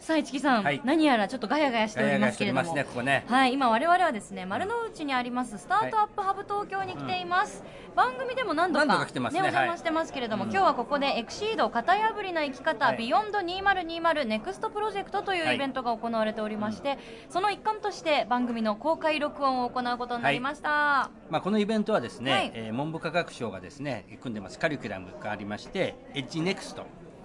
さあ市木さん、はい。何やらちょっとガヤガヤしておりますけれども。ガヤガヤねここね。はい今我々はですね丸の内にあります Startup Hub Tokyo に来ています、番組でも何度か来てますねお邪魔してますけれども、今日はここで Exceed 型破りな生き方、はい。 Beyond 2020 Next Project というイベントが行われておりまして、その一環として番組の公開録音を行うことになりました、まあ、このイベントはですね、はい。えー文部科学省がですね組んでます。カリキュラムがありまして EDGE-NEXT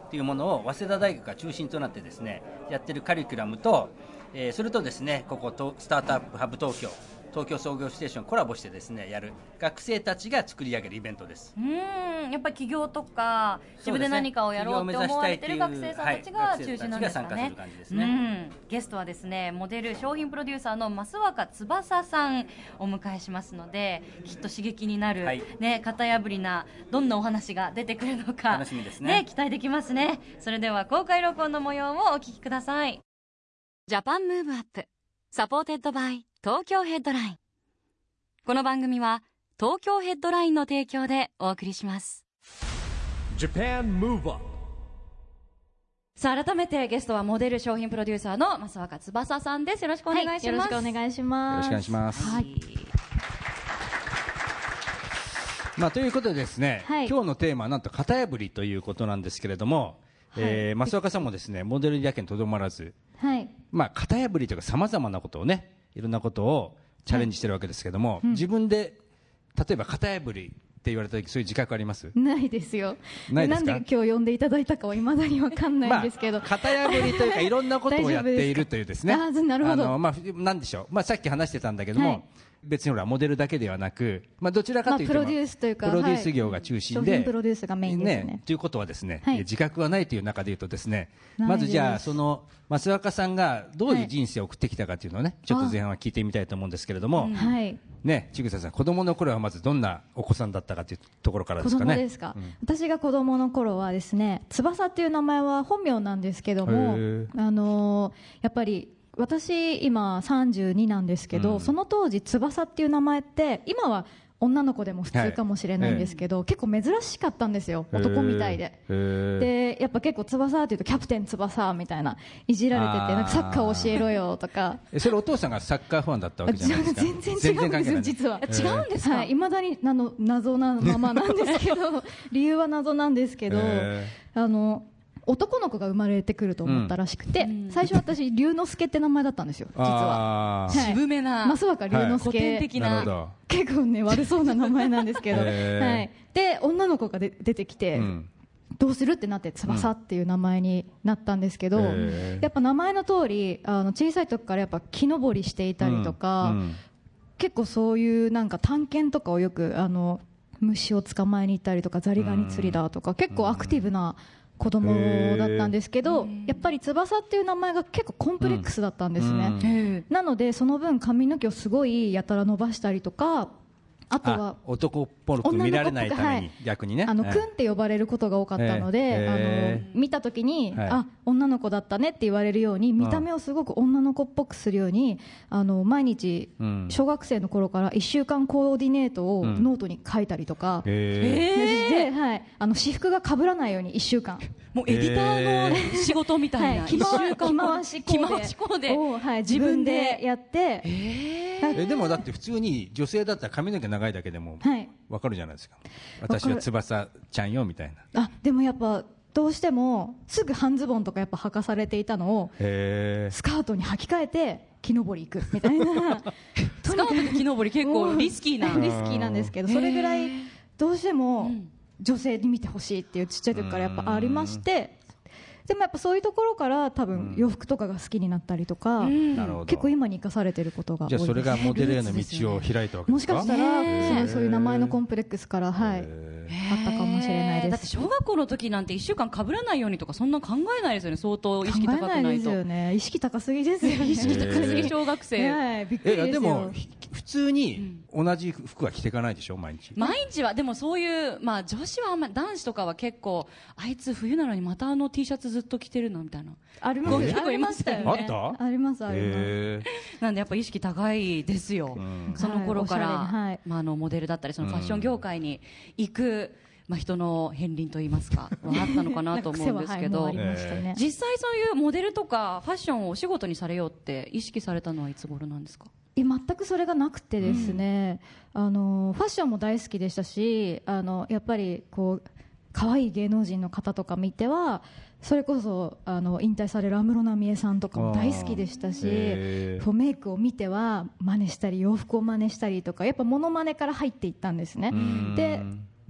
というものを早稲田大学が中心となってですねやってるカリキュラムと、えーそれとですねこことスタートアップハブ東京東京創業ステーションコラボしてですねやる学生たちが作り上げるイベントです。うーんやっぱり起業とか自分で何かをやろうって思われてる学生さんたちが中心なんですかね。ゲストはですねモデル商品プロデューサーの増若翼さんお迎えしますのできっと刺激になる、はい。ね型破りなどんなお話が出てくるのか楽しみですね期待できますね。それでは公開録音の模様をお聞きください。 Japan Move Up supported by Tokyo Headline。この番組は東京ヘッドラインの提供でお送りします。Japan Move Up さあ改めてゲストはモデル商品プロデューサーの益若つばささんです。よろしくお願いします、よろしくお願いします。よろしくお願いします。はい。まあ、ということでですね、はい。今日のテーマはなんと型破りということなんですけれども、えー増岡さんもですねモデルだけにとどまらず、はい。まあ、型破りというかさまざまなことをねいろんなことをチャレンジしてるわけですけども、自分で例えば型破りって言われた時そういう自覚あります？ないですよ。ないですか？んで今日呼んでいただいたかは未だにわかんないんですけど。まあ、型破りというかいろんなことをやっているというですね。あーなるほどあのまあ、なんでしょう、まあ、さっき話してたんだけども、はい別にほらモデルだけではなく、まあ、どちらかというと、まあプロデュースというかプロデュース業が中心で、はい商品プロデュースがメインですね。ということはですね、はい。え自覚はないという中でいうとですねまずじゃあその増若さんがどういう人生を送ってきたかというのをね、ちょっと前半は聞いてみたいと思うんですけれども、はい。ね千草さん子供の頃はまずどんなお子さんだったかというところからで子すかね。供ですか、私が子供の頃はですね翼っていう名前は本名なんですけどもあのーやっぱり私今32なんですけど、うん。その当時翼っていう名前って今は女の子でも普通かもしれないんですけど、結構珍しかったんですよ。男みたいで。でやっぱ結構翼っていうとキャプテン翼みたいないじられててなんかサッカー教えろよとか。えそれお父さんがサッカーファンだったわけじゃないですか？全然違うんですよ、実は。えー違うんですか？はい、未だにあの謎なままなんですけど、理由は謎なんですけど、へあの、男の子が生まれてくると思ったらしくて、最初私、龍之介って名前だったんですよ、実は。はい。渋めな増若龍之古介、典的な。結構ね、悪そうな名前なんですけど、はい。で、女の子がで出てきて、うん。どうするってなって翼っていう名前になったんですけど、へー。やっぱ名前の通りあの小さい時からやっぱ木登りしていたりとか、うん。結構そういうなんか探検とかをよくあの虫を捕まえに行ったりとかザリガニ釣りだとか、結構アクティブな子供だったんですけど、やっぱり翼っていう名前が結構コンプレックスだったんですね、なのでその分髪の毛をすごいやたら伸ばしたりとかあとあは男っぽく見られないために逆にね。あの、うんくんって呼ばれることが多かったので、えあの見た時に、はい。あ女の子だったねって言われるように見た目をすごく女の子っぽくするようにあの毎日、うん。小学生の頃から1週間コーディネートをうん。ノートに書いたりとか、へではい、あの私服が被らないように1週間、もうエディターの仕事みたいな、はい、着一週間回しコーデ着回しコーデを、はい、自分でやって、えでもだって普通に女性だったら髪の毛長いだけでもはい、わかるじゃないですか。私は翼ちゃんよみたいな。あでもやっぱどうしてもすぐ半ズボンとかやっぱ履かされていたのをへスカートに履き替えて木登り行くみたいな。スカートの木登り結構リスキーな。リスキーなんですけどそれぐらいどうしても女性に見てほしいっていうちっちゃい時からやっぱありましてでもやっぱそういうところから多分洋服とかが好きになったりとか結構今に生かされてることが多いですじゃあそれがモデルへの道を開いたわけですか？もしかしたらそうそういう名前のコンプレックスからはい。あったかもしれないです。だって小学校の時なんて1週間かぶらないようにとかそんな考えないですよね。相当意識高くないと。ないですよね。意識高すぎですよね。意識高すぎ小学生。はい。びっくりえですよ。でも通に同じ服は着ていかないでしょ毎日。毎日はでもそういう、まあ、女子はあんま男子とかは結構あいつ冬なのにまたあの T シャツずっと着てるのみたいな。あります結構いましたよね。あった？ありますあります。へなんでやっぱ意識高いですよ、ん。その頃から、はいまあ、あのモデルだったりそのファッション業界に行く、まあ、人の片鱗といいますか はあったのかなと思うんですけど、実際そういうモデルとかファッションをお仕事にされようって意識されたのはいつ頃なんですか？全くそれがなくてですね、あのファッションも大好きでしたしあのやっぱりこう可愛い芸能人の方とか見てはそれこそあの引退される安室奈美恵さんとかも大好きでしたしへー。メイクを見ては真似したり洋服を真似したりとかやっぱモノマネから入っていったんですね。うん。で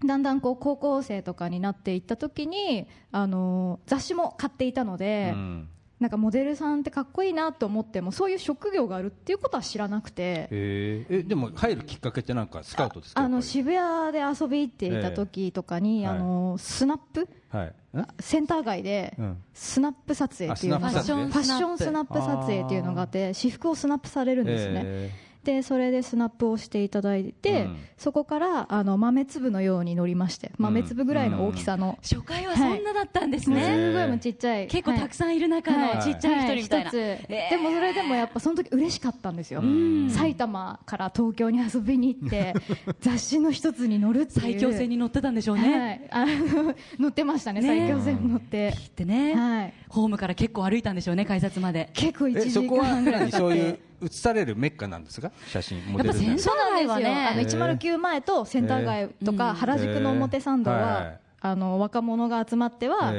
だんだんこう高校生とかになっていった時にあの雑誌も買っていたので、うんなんかモデルさんってかっこいいなと思ってもそういう職業があるっていうことは知らなくて。えでも入るきっかけってなんかスカウトですかあの渋谷で遊び行っていた時とかに、ええ。あのスナップ？はい。んセンター街でうん。スナップ撮影っていうファッションスナップ撮影っていうのがあって私服をスナップされるんですね、えでそれでスナップをしていただいて、うん。そこからあの豆粒のように乗りまして豆粒ぐらいの大きさの、初回はそんなだったんですもうね、すごいもうちっちゃい。結構たくさんいる中はい。のちっちゃい一人みたいな、は一つでもそれでもやっぱその時嬉しかったんですよ。埼玉から東京に遊びに行って 雑誌の一つに乗るっていう。最強戦に乗ってたんでしょうね、乗ってましたねね。最強戦に乗って、でね、はい、ホームから結構歩いたんでしょうね改札まで。結構1時間ぐらい何そういう映されるメッカなんですか写真モデルやっぱセンそうなんですよ、センター。街はねあの109前とセンター街とか原宿の表参道ははい。あの若者が集まっては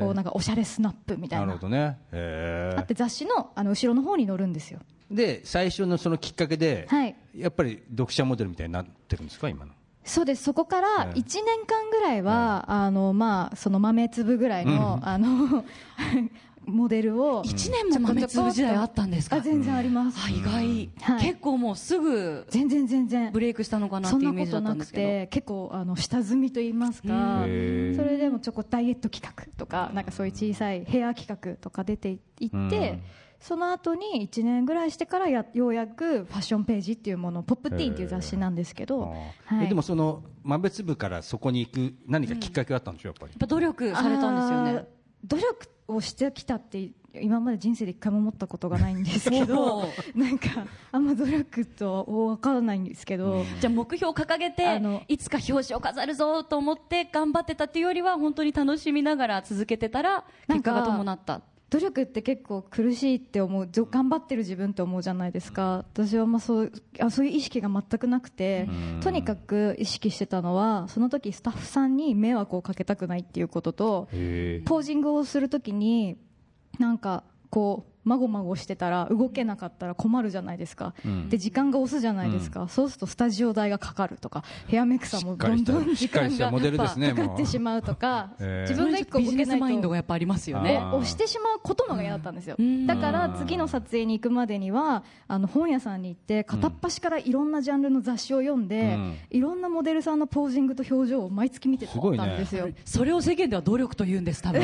こうなんかおしゃれスナップみたな。いるなほどね。あって雑誌のあの後ろの方に乗るんですよ。で最初のそのきっかけで、はい。やっぱり読者モデルみたいになってるんですか？今の。そうです。そこからはい1年間ぐらいは、あのまあ、その豆粒ぐらいの,、あのモデルを1年も豆粒時代あったんですか？あ全然あります、あ意外、はい。結構もうすぐ全然全然。ブレイクしたのかなってそんいうイメージだなことなんくったですけどて結構あの下積みと言いますか。それでもちょこダイエット企画とかなんかそういう小さいヘア企画とか出ていって、うん。その後に1年ぐらいしてからやようやくファッションページっていうものを「ポップティーン」っていう雑誌なんですけど、はい。でもその豆粒からそこに行く何かきっかけがあったんでしょうやっぱり。やっぱ努力されたんですよね。努力をしてきたって今まで人生で一回も思ったことがないんですけどおなんかあんま努力と分からないんですけど、じゃあ目標を掲げていつか表紙を飾るぞと思って頑張ってたっていうよりは本当に楽しみながら続けてたら結果が伴った努力って結構苦しいって思う頑張ってる自分って思うじゃないですか。私はまあそうあそういう意識が全くなくてとにかく意識してたのはその時スタッフさんに迷惑をかけたくないっていうこととポージングをするときになんかこうまごまごしてたら動けなかったら困るじゃないですか、うん。で時間が押すじゃないですか、そうするとスタジオ代がかかるとか。ヘアメイクさんもどんどん時間がかかってしまうとかへー。自分が一個動けないと。マインドがやっぱありますよあね。ー押してしまうことのが嫌だったんですよ、うん。だから次の撮影に行くまでにはあの本屋さんに行って片っ端からいろんなジャンルの雑誌を読んで、うん。いろんなモデルさんのポージングと表情を毎月見てたんですよ、それを世間では努力と言うんです多分。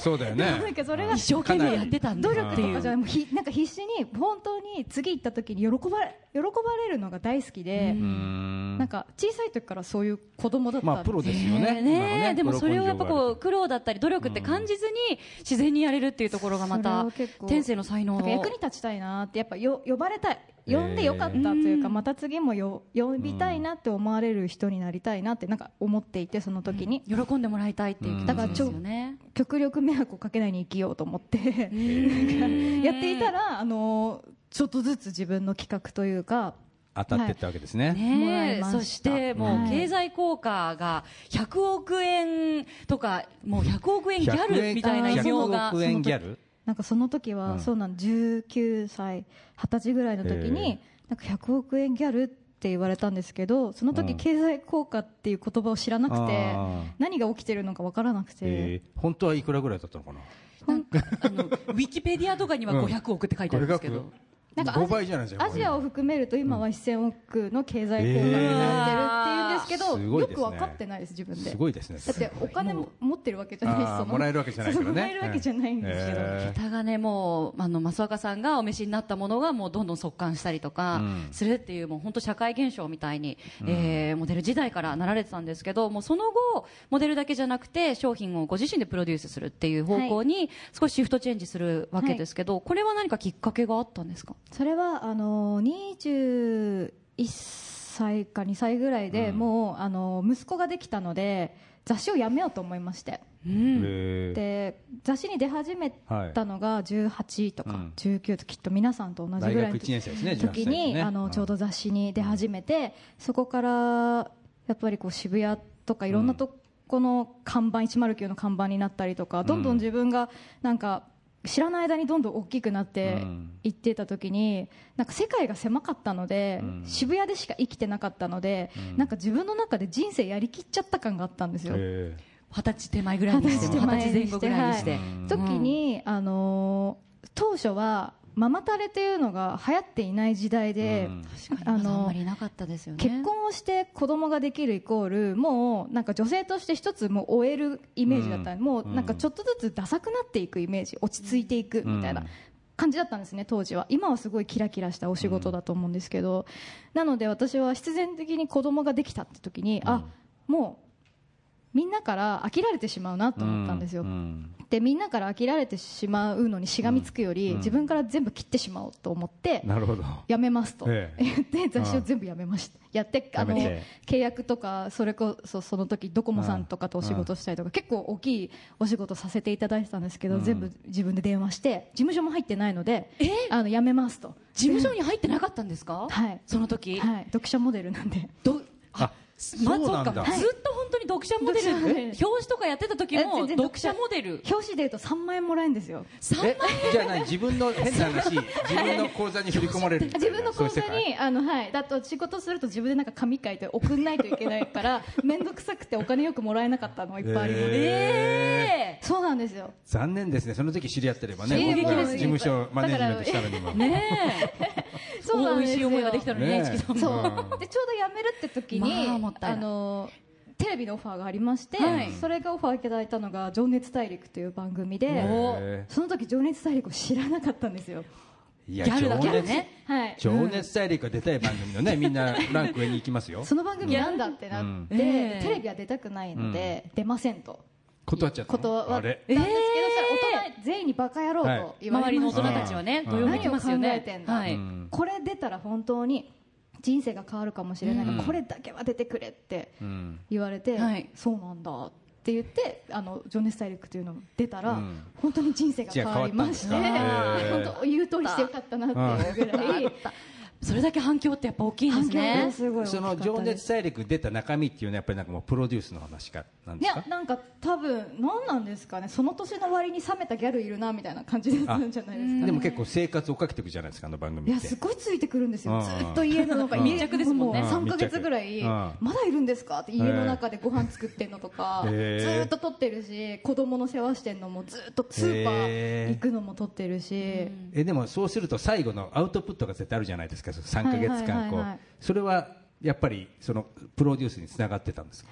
そうだよね。かそれが一生懸命やってたんだ努っていう。力とかじゃないもうひなんか必死に本当に次行った時に喜ばれ喜ばれるのが大好きで、うーん。なんか小さい時からそういう子供だったんまあプロですよね。ねでもそれをやっぱこう苦労だったり努力って感じずに自然にやれるっていうところがまた天性の才能役に立ちたいなってやっぱよ呼ばれたい。呼んでよかったというか、うん。また次もよ呼びたいなって思われる人になりたいなってなんか思っていてその時に、喜んでもらいたいっていう気持ちですよね。極力迷惑をかけないに生きようと思って。やっていたらあのちょっとずつ自分の企画というか当たってったわけですね、ねえ。そしてもうはい経済効果が100億円とかもう100億円ギャルみたいな異名が100億円ギャル？なんかその時は、うん。そうなん19歳20歳ぐらいの時へになんか100億円ギャルって言われたなんですけどその時うん。経済効果っていう言葉を知らなくて、何が起きてるのかわからなくて、えー本当はいくらぐらいだったのかな？なんかあの ウィキペディアとかにはうん500億って書いてあるんですけど、なんかアジ5倍じゃないですかアジアを含めると今は1000億の経済効果になってるっていうんでですけど、よく分かってないです自分ですごいですねだってお金も持ってるわけじゃないしあーそのもらえるわけじゃないからねもらえるわけじゃないんですけど、え桁がねもうあの増若さんがお召しになったものがもうどんどん速乾したりとかうんするっていう、もう本当社会現象みたいに、えーモデル時代からなられてたんですけどもうその後モデルだけじゃなくて商品をご自身でプロデュースするっていう方向に少しシフトチェンジするわけですけど、これは何かきっかけがあったんですかそれはあの21歳か2歳ぐらいで、うん。もうあの息子ができたので雑誌をやめようと思いまして。うん。で雑誌に出始めたのが18とかうん。19ときっと皆さんと同じぐらいの1年生ですね時18に、ね。あのちょうどん雑誌に出始めて、そこからやっぱりこう渋谷とかいろんなとこの看板109の看板になったりとかどんどん自分がなんか知らない間にどんどん大きくなってうん。いってた時になんか世界が狭かったので、うん。渋谷でしか生きてなかったので、うん。なんか自分の中で人生やりきっちゃった感があったんですよ。へ二十歳手前ぐらいにして二十歳手前にして二十歳前後ぐらいにして、はい。時に、あのー当初はママタレというのが流行っていない時代ーで、あんまりなかったですよね。結婚をして子供ができるイコールもうなんか女性として一つもう終えるイメージだった、うん。もうなんかちょっとずつダサくなっていくイメージ落ち着いていくみたいな。感じだったんですね当時は。今はすごいキラキラしたお仕事だと思うんですけど、なので私は必然的に子供ができたって時に、あもうみんなから飽きられてしまうなと思ったんですよ、うんでみんなから飽きられてしまうのにしがみつくより、うん。自分から全部切ってしまおうと思って、なるほど。やめますと。ええ。言って雑誌を全部やめました、やってあの契約とかそれこそその時ドコモさんとかとお仕事したりとか結構大きいお仕事させていただいてたんですけど、うん。全部自分で電話して事務所も入ってないのであのやめますと。事務所に入ってなかったんですか、はい。その時、はい。読者モデルなんで。どあまあそうなんだ。そうか。ずっと本当に読者モデル。表紙とかやってた時えも読者モデル。表紙で言うと3万円もらえるんですよ。3えじゃあ何自分の変な話 自分の口座に振り込まれる。自分の口座にあの、はい、だと仕事すると自分でなんか紙書いて送んないといけないから 面倒くさくてお金よくもらえなかったのがいっぱいあります、えそうなんですよ。残念ですね。その時知り合ってればね衝撃僕がです事務所マネジメントしたのにも。ー、ねえ。そうなんですよ。美味しい思いができたのにねそううんでちょうど辞めるって時に、まあもったいない。のテレビのオファーがありまして、はい。それがオファーいただいたのが「情熱大陸」という番組でへその時情熱大陸を知らなかったんですよ。いやギャルだ情熱ギャルね。はい。情熱大陸が出たい番組のね みんなランク上に行きますよ。その番組なんだってなって、うん。ええテレビは出たくないので、出ませんと。断っちゃったの？断った。んあですけど、れそしたら大人全員にバカ野郎と言わ周りの大人たちはねうん何を考えねてんだはい。うん。これ出たら本当に人生が変わるかもしれない。うん。これだけは出てくれってうん。言われて、はい。そうなんだって言って「あの情熱大陸」というのが出たら、うん。本当に人生が変わりまして本当言う通りしてよかったなっていうぐらい それだけ反響ってやっぱ大きいんですね。すその情熱大陸出た中身っていうのはやっぱりなんかもうプロデュースの話かなんいですか？やなんか多分何なんですかね。その年の割に冷めたギャルいるなみたいな感じだったんじゃないですかね。でも結構生活をかけていくじゃないですかあの番組って。いやすごいついてくるんですよ、うんずっと家の中うん。に密着ですもん。ねう3か月ぐらい、うん。まだいるんですか？って家の中でご飯作ってんのとか、ずっと撮ってるし子供の世話してんのもずっとスーパー。行くのも撮ってるし、えでもそうすると最後のアウトプットが絶対あるじゃないですかその3か月間こう。それはやっぱりそのプロデュースにつながってたんですか？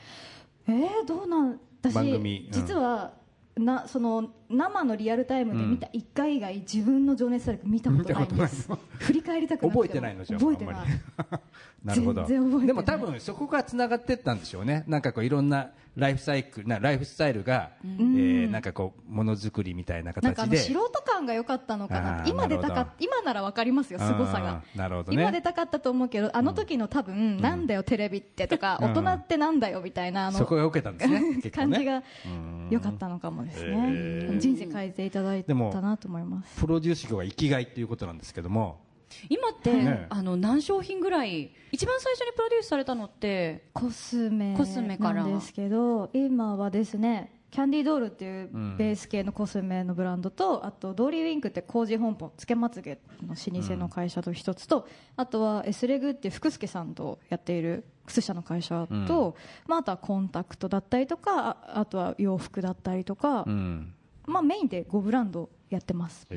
えー、どうなん私番組うん。実はなその生のリアルタイムで見た1回以外、自分の情熱大陸見たことないんです。見た振り返りたくな覚えてないのじゃあ覚えてない。なるほど。全然覚えてない。でも多分そこがつながってったんでしょうね。なんかこういろんなライフサイクルなライフスタイルが、えーなんかこうものづくりみたいななんかあ形での素人感が良かったのかな。今出たか今なら分かりますよ凄さが。うんなるほどね。今出たかったと思うけどあの時の多分、なんだよテレビってとか、うん。大人ってなんだよみたいなあのそこが受けたんですね ね。感じがうん。良かったのかもですね、へー。人生変えていただいたなと思います。プロデュース業は生きがいっていうことなんですけども今って、ねあの何商品ぐらい一番最初にプロデュースされたのってコスメコスメから。なんですけど今はですねキャンディードールっていううんベース系のコスメのブランドと、あとドーリーウィンクって工事本舗つけまつげの老舗の会社と一つと、あとは S レグって福助さんとやっている靴下の会社と、まあ、あとはコンタクトだったりとかああとは洋服だったりとか、うん。まあ、メインで5ブランドやってます。は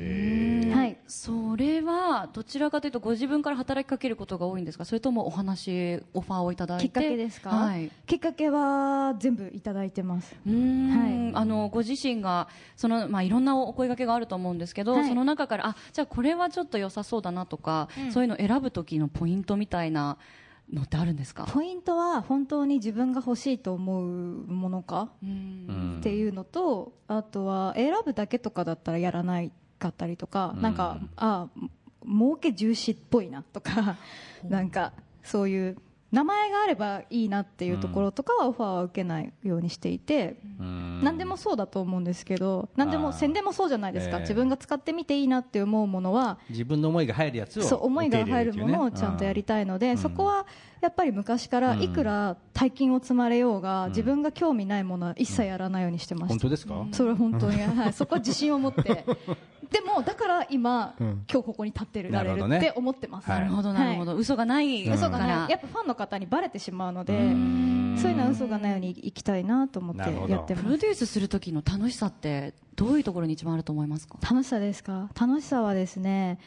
い。それはどちらかというとご自分から働きかけることが多いんですか？それともお話オファーをいただいて？きっかけですか、はい、きっかけは全部いただいてます。うーん。はい。あのご自身がその、まあ、いろんなお声掛けがあると思うんですけど、はい。その中からあじゃあこれはちょっと良さそうだなとか、そういうのを選ぶ時のポイントみたいなのってあるんですか？ポイントは本当に自分が欲しいと思うものか？うん。っていうのと、あとは選ぶだけとかだったらやらないかったりとか、なんかあ儲け重視っぽいなとかなんかそういう名前があればいいなっていうところとかはオファーは受けないようにしていて、何でもそうだと思うんですけど何でも宣伝もそうじゃないですか、ええ。自分が使ってみていいなって思うものは自分の思いが入るやつをそう思いが入るものをちゃんとやりたいので、そこはやっぱり昔からいくら大金を積まれようが、自分が興味ないものは一切やらないようにしてました、本当ですか？それは本当に、はい、そこは自信を持って。でもだから今、うん。今日ここに立ってるられなるって思ってます、はい。なるほどなるほど、嘘がない嘘がない。やっぱファンの方にバレてしまうのでそういうのは嘘がないようにいきたいなと思ってやってます。プロデュースする時の楽しさってどういうところに一番あると思いますか？楽しさですか？楽しさはですね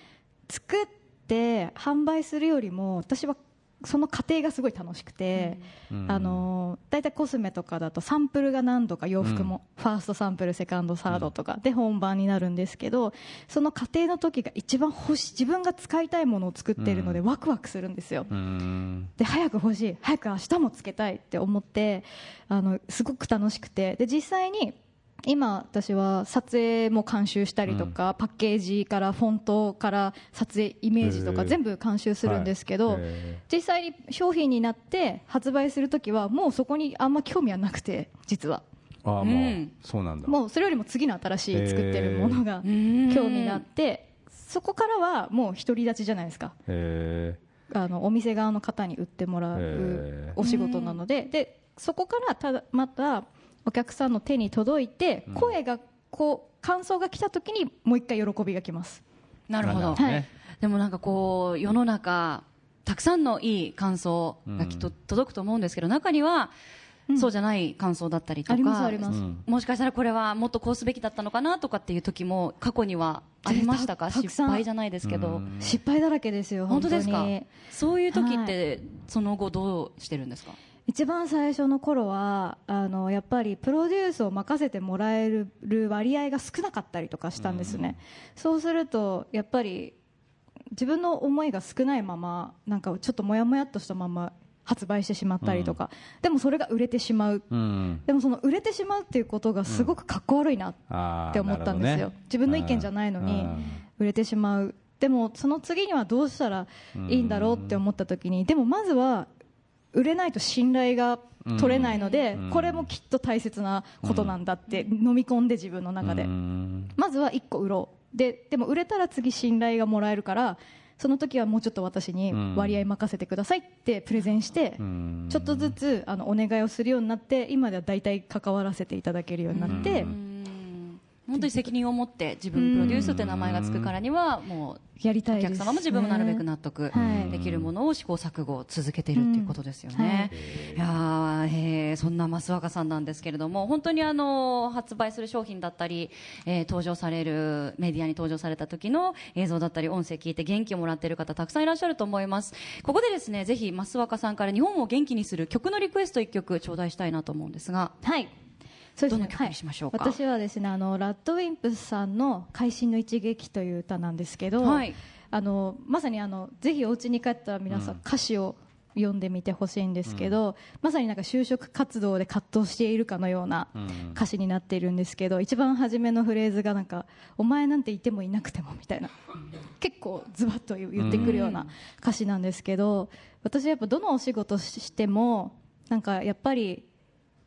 作って販売するよりも私はその過程がすごい楽しくて、あの大体コスメとかだとサンプルが何度か洋服も、ファーストサンプルセカンドサードとかで本番になるんですけどその過程の時が一番欲しい自分が使いたいものを作っているのでワクワクするんですよ、うん。で早く欲しい早く明日もつけたいって思ってあのすごく楽しくてで実際に今私は撮影も監修したりとか、パッケージからフォントから撮影イメージとか全部監修するんですけど、はい。へ実際に商品になって発売するときはもうそこにあんま興味はなくて実は。ああもう、うん。そうなんだ。もうそれよりも次の新しい作ってるものがー。興味があってそこからはもう独り立ちじゃないですか。へあのお店側の方に売ってもらへうー。お仕事なのででそこからただまたお客さんの手に届いて、声がこう感想が来た時にもう一回喜びが来ます。なるほど、ねはい。でもなんかこう世の中たくさんのいい感想がきっと届くと思うんですけど、中にはそうじゃない感想だったりとか、ありますあります、うん。もしかしたらこれはもっとこうすべきだったのかなとかっていう時も過去にはありましたか？失たたくさん。敗じゃないですけど、うん。失敗だらけですよ本当ですか？そういう時って、その後どうしてるんですか？一番最初の頃はあのやっぱりプロデュースを任せてもらえる割合が少なかったりとかしたんですね、そうするとやっぱり自分の思いが少ないままなんかちょっともやもやっとしたまま発売してしまったりとか、でもそれが売れてしまう。うんでもその売れてしまうっていうことがすごくかっこ悪いなって思ったんですよ、ね自分の意見じゃないのにうん売れてしまう。でもその次にはどうしたらいいんだろうって思った時にでもまずは売れないと信頼が取れないのでうん。これもきっと大切なことなんだって飲み込んで自分の中で。うん。まずは1個売ろう。ででも売れたら次信頼がもらえるからその時はもうちょっと私に割合任せてくださいってプレゼンしてうん。ちょっとずつあのお願いをするようになって今では大体関わらせていただけるようになって本当に責任を持って自分プロデュースって名前がつくからにはもうおやりたいです、ね、客様も自分もなるべく納得はいできるものを試行錯誤を続けているっていうことですよね。いやーえーそんな増若さんなんですけれども本当にあの発売する商品だったり、えー登場されるメディアに登場された時の映像だったり音声聞いて元気をもらっている方たくさんいらっしゃると思います。ここでですねぜひ増若さんから日本を元気にする曲のリクエスト1曲頂戴したいなと思うんですが。はいそうですね。どの曲にしましょうか？はい。私はですねあのラッドウィンプスさんの「会心の一撃」という歌なんですけど、はい。あのまさにあのぜひお家に帰ったら皆さん、歌詞を読んでみてほしいんですけど、まさになんか就職活動で葛藤しているかのような歌詞になっているんですけど、一番初めのフレーズがなんか「お前なんていてもいなくても」みたいな結構ズバッと言ってくるような歌詞なんですけど私やっぱどのお仕事してもなんかやっぱり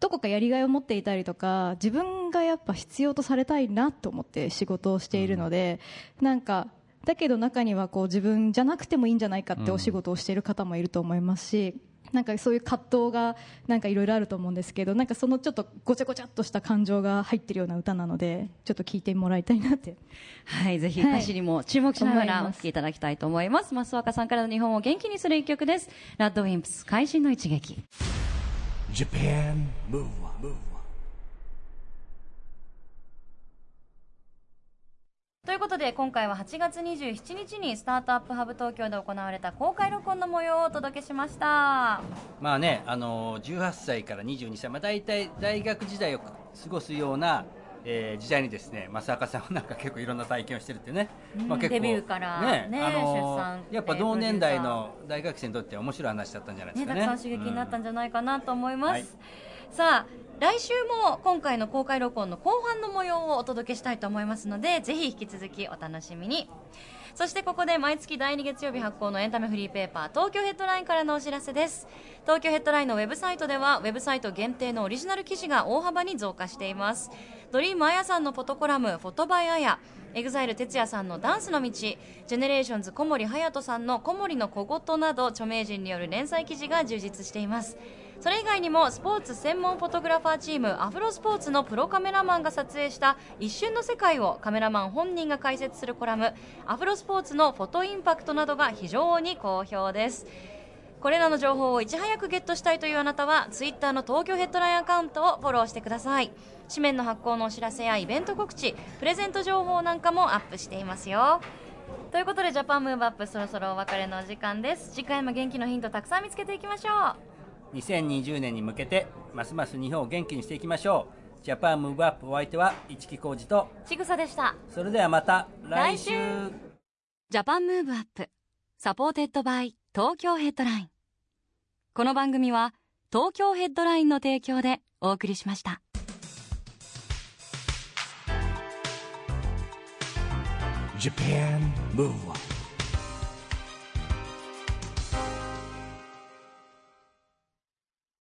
どこかやりがいを持っていたりとか自分がやっぱ必要とされたいなと思って仕事をしているので、なんかだけど中にはこう自分じゃなくてもいいんじゃないかってお仕事をしている方もいると思いますし、なんかそういう葛藤がなんかいろいろあると思うんですけどなんかそのちょっとごちゃごちゃっとした感情が入ってるような歌なのでちょっと聞いてもらいたいなってはい、ぜひはい歌詞にも注目しながらお聴きいただきたいと思います。増若さんからの日本を元気にする一曲です。ラッドウィンプス、会心の一撃。Japan. Move Up, ということで今回は8月27日にスタートアップハブ東京で行われた公開録音の模様をお届けしました。まあね、あの18歳から22歳、まあ、大体大学時代を過ごすような、えー時代にですね正岡さんはなんか結構いろんな体験をしてるってね、うんまあ、結構デビューからねあの出産やっぱ同年代の大学生にとっては面白い話だったんじゃないですかね。ねたくさん刺激になったんじゃないかなと思います、はい。さあ来週も今回の公開録音の後半の模様をお届けしたいと思いますのでぜひ引き続きお楽しみにそしてここで毎月第2月曜日発行のエンタメフリーペーパー東京ヘッドラインからのお知らせです。東京ヘッドラインのウェブサイトではウェブサイト限定のオリジナル記事が大幅に増加しています。ドリームあやさんのフォトコラム Photo by あやエグザイル哲也さんのダンスの道ジェネレーションズ小森隼人さんの小森の小言など著名人による連載記事が充実しています。それ以外にもスポーツ専門フォトグラファーチームアフロスポーツのプロカメラマンが撮影した一瞬の世界をカメラマン本人が解説するコラムアフロスポーツのフォトインパクトなどが非常に好評です。これらの情報をいち早くゲットしたいというあなたはツイッターの東京ヘッドラインアカウントをフォローしてください。紙面の発行のお知らせやイベント告知プレゼント情報なんかもアップしていますよ。ということで Japan Move Up そろそろお別れのお時間です。次回も元気のヒントたくさん見つけていきましょう。2020年に向けてますます日本を元気にしていきましょう。 Japan Move Up お相手は市木浩二とちぐさでした。それではまた来週。来週。 Japan Move Up supported by 東京ヘッドライン。この番組は東京ヘッドラインの提供でお送りしました。Japan Move Up